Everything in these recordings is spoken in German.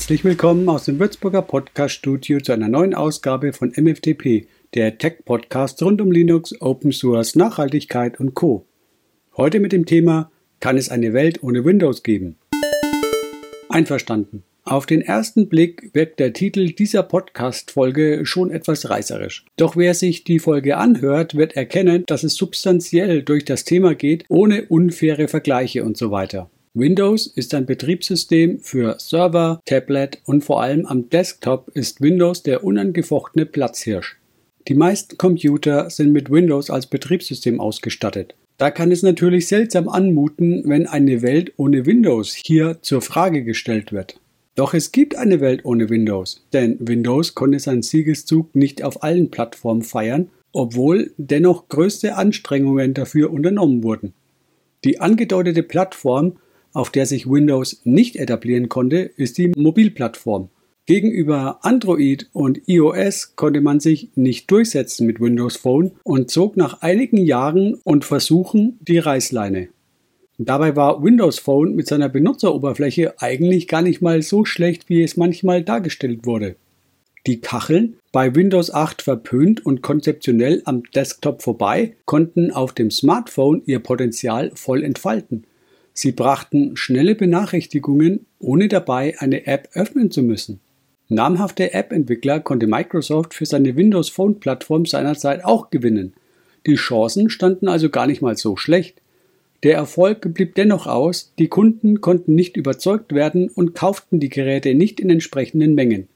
Herzlich willkommen aus dem Würzburger Podcast Studio zu einer neuen Ausgabe von MFTP, der Tech Podcast rund um Linux, Open Source, Nachhaltigkeit und Co. Heute mit dem Thema Kann es eine Welt ohne Windows geben? Einverstanden. Auf den ersten Blick wirkt der Titel dieser Podcast-Folge schon etwas reißerisch. Doch wer sich die Folge anhört, wird erkennen, dass es substanziell durch das Thema geht, ohne unfaire Vergleiche und so weiter. Windows ist ein Betriebssystem für Server, Tablet und vor allem am Desktop ist Windows der unangefochtene Platzhirsch. Die meisten Computer sind mit Windows als Betriebssystem ausgestattet. Da kann es natürlich seltsam anmuten, wenn eine Welt ohne Windows hier zur Frage gestellt wird. Doch es gibt eine Welt ohne Windows, denn Windows konnte seinen Siegeszug nicht auf allen Plattformen feiern, obwohl dennoch größte Anstrengungen dafür unternommen wurden. Die angedeutete Plattform auf der sich Windows nicht etablieren konnte, ist die Mobilplattform. Gegenüber Android und iOS konnte man sich nicht durchsetzen mit Windows Phone und zog nach einigen Jahren und Versuchen die Reißleine. Dabei war Windows Phone mit seiner Benutzeroberfläche eigentlich gar nicht mal so schlecht, wie es manchmal dargestellt wurde. Die Kacheln, bei Windows 8 verpönt und konzeptionell am Desktop vorbei, konnten auf dem Smartphone ihr Potenzial voll entfalten. Sie brachten schnelle Benachrichtigungen, ohne dabei eine App öffnen zu müssen. Namhafte App-Entwickler konnte Microsoft für seine Windows Phone-Plattform seinerzeit auch gewinnen. Die Chancen standen also gar nicht mal so schlecht. Der Erfolg blieb dennoch aus, die Kunden konnten nicht überzeugt werden und kauften die Geräte nicht in entsprechenden Mengen.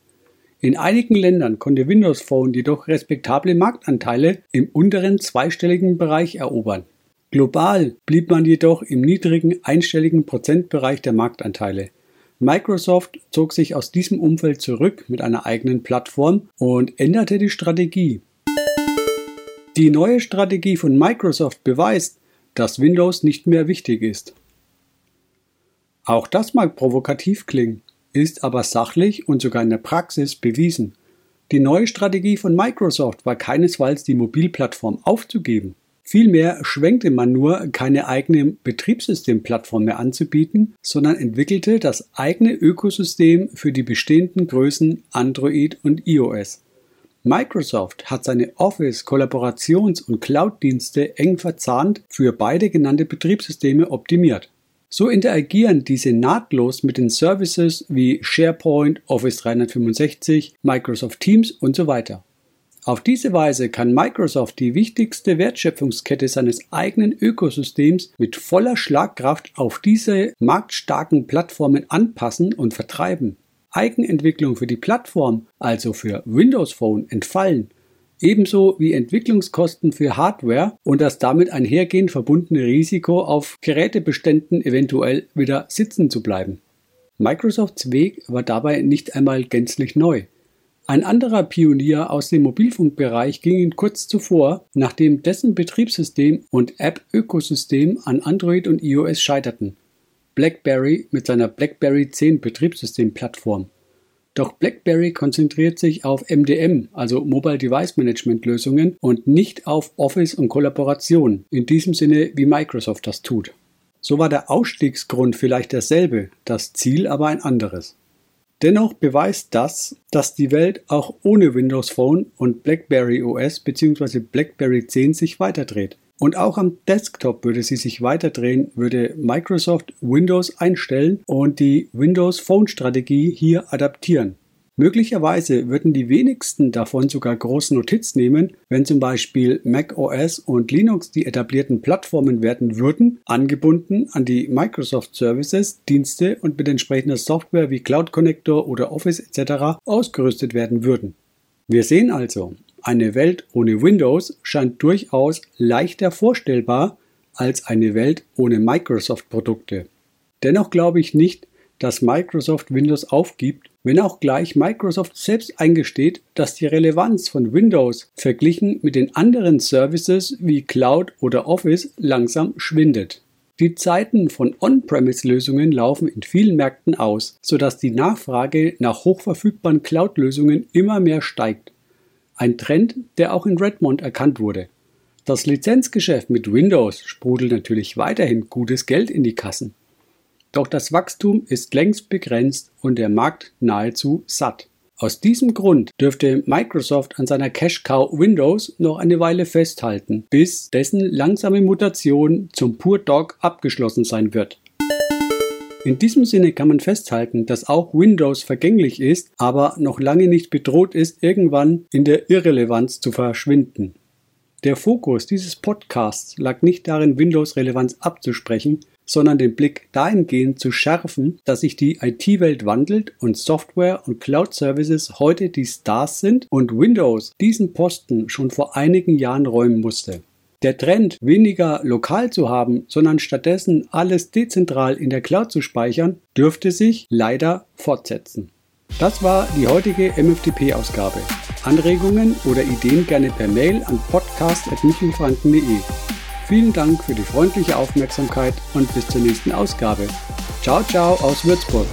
In einigen Ländern konnte Windows Phone jedoch respektable Marktanteile im unteren zweistelligen Bereich erobern. Global blieb man jedoch im niedrigen einstelligen Prozentbereich der Marktanteile. Microsoft zog sich aus diesem Umfeld zurück mit einer eigenen Plattform und änderte die Strategie. Die neue Strategie von Microsoft beweist, dass Windows nicht mehr wichtig ist. Auch das mag provokativ klingen, ist aber sachlich und sogar in der Praxis bewiesen. Die neue Strategie von Microsoft war keinesfalls die Mobilplattform aufzugeben. Vielmehr schwenkte man nur, keine eigene Betriebssystemplattform mehr anzubieten, sondern entwickelte das eigene Ökosystem für die bestehenden Größen Android und iOS. Microsoft hat seine Office-, Kollaborations- und Cloud-Dienste eng verzahnt für beide genannte Betriebssysteme optimiert. So interagieren diese nahtlos mit den Services wie SharePoint, Office 365, Microsoft Teams und so weiter. Auf diese Weise kann Microsoft die wichtigste Wertschöpfungskette seines eigenen Ökosystems mit voller Schlagkraft auf diese marktstarken Plattformen anpassen und vertreiben. Eigenentwicklung für die Plattform, also für Windows Phone, entfallen, ebenso wie Entwicklungskosten für Hardware und das damit einhergehend verbundene Risiko, auf Gerätebeständen eventuell wieder sitzen zu bleiben. Microsofts Weg war dabei nicht einmal gänzlich neu. Ein anderer Pionier aus dem Mobilfunkbereich ging ihm kurz zuvor, nachdem dessen Betriebssystem und App-Ökosystem an Android und iOS scheiterten. BlackBerry mit seiner BlackBerry 10 Betriebssystemplattform. Doch BlackBerry konzentriert sich auf MDM, also Mobile Device Management Lösungen und nicht auf Office und Kollaboration, in diesem Sinne wie Microsoft das tut. So war der Ausstiegsgrund vielleicht derselbe, das Ziel aber ein anderes. Dennoch beweist das, dass die Welt auch ohne Windows Phone und BlackBerry OS bzw. BlackBerry 10 sich weiterdreht. Und auch am Desktop würde sie sich weiterdrehen, würde Microsoft Windows einstellen und die Windows Phone Strategie hier adaptieren. Möglicherweise würden die wenigsten davon sogar große Notiz nehmen, wenn zum Beispiel Mac OS und Linux die etablierten Plattformen werden würden, angebunden an die Microsoft Services, Dienste und mit entsprechender Software wie Cloud Connector oder Office etc. ausgerüstet werden würden. Wir sehen also, eine Welt ohne Windows scheint durchaus leichter vorstellbar als eine Welt ohne Microsoft-Produkte. Dennoch glaube ich nicht, dass Microsoft Windows aufgibt, wenn auch gleich Microsoft selbst eingesteht, dass die Relevanz von Windows verglichen mit den anderen Services wie Cloud oder Office langsam schwindet. Die Zeiten von On-Premise-Lösungen laufen in vielen Märkten aus, sodass die Nachfrage nach hochverfügbaren Cloud-Lösungen immer mehr steigt. Ein Trend, der auch in Redmond erkannt wurde. Das Lizenzgeschäft mit Windows sprudelt natürlich weiterhin gutes Geld in die Kassen. Doch das Wachstum ist längst begrenzt und der Markt nahezu satt. Aus diesem Grund dürfte Microsoft an seiner Cash Cow Windows noch eine Weile festhalten, bis dessen langsame Mutation zum Pure Dog abgeschlossen sein wird. In diesem Sinne kann man festhalten, dass auch Windows vergänglich ist, aber noch lange nicht bedroht ist, irgendwann in der Irrelevanz zu verschwinden. Der Fokus dieses Podcasts lag nicht darin, Windows-Relevanz abzusprechen, sondern den Blick dahingehend zu schärfen, dass sich die IT-Welt wandelt und Software und Cloud-Services heute die Stars sind und Windows diesen Posten schon vor einigen Jahren räumen musste. Der Trend, weniger lokal zu haben, sondern stattdessen alles dezentral in der Cloud zu speichern, dürfte sich leider fortsetzen. Das war die heutige MFTP-Ausgabe. Anregungen oder Ideen gerne per Mail an podcast.michelfranken.de. Vielen Dank für die freundliche Aufmerksamkeit und bis zur nächsten Ausgabe. Ciao, ciao aus Würzburg.